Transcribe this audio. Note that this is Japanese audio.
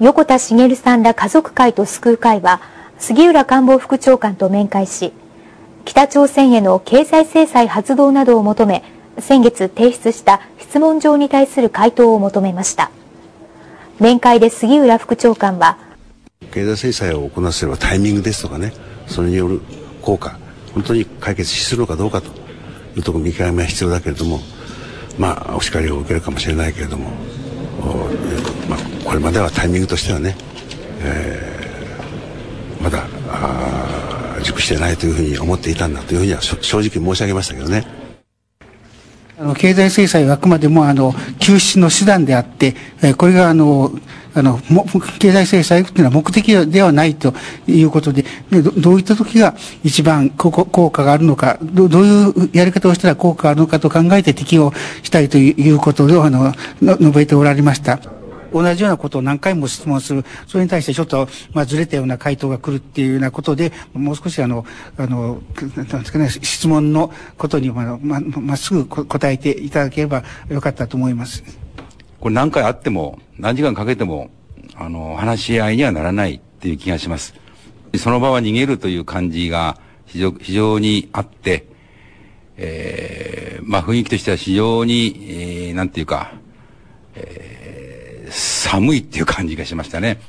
横田茂さんら家族会と救う会は、杉浦官房副長官と面会し、北朝鮮への経済制裁発動などを求め、先月提出した質問状に対する回答を求めました。面会で杉浦副長官は、経済制裁を行わせればタイミングですとかね、それによる効果、本当に解決するのかどうかというところ見極めは必要だけれども、まあ、お叱りを受けるかもしれないけれども、れまではタイミングとしてはね、えー、まだ熟してないというふうに思っていたんだというふうには正直申し上げましたけどね。あの経済制裁はあくまでもあの救出の手段であって、えこれがあのあの経済制裁というのは目的ではないということで、どどういった時が一番効果があるのかど、どういうやり方をしたら効果があるのかと考えて適用したいということをあの述べておられました。同じようなことを何回も質問する、それに対してちょっと、まあ、ずれたような回答が来るっていうようなことで、もう少しあの、あの、なんですかね、質問のことに、まあ、ままっすぐ答えていただければよかったと思います。これ何回あっても、何時間かけても、あの、話し合いにはならないっていう気がします。その場は逃げるという感じが非常非常にあって、えー、まあ雰囲気としては非常に、えー、なんていうか、寒いっていう感じがしましたね。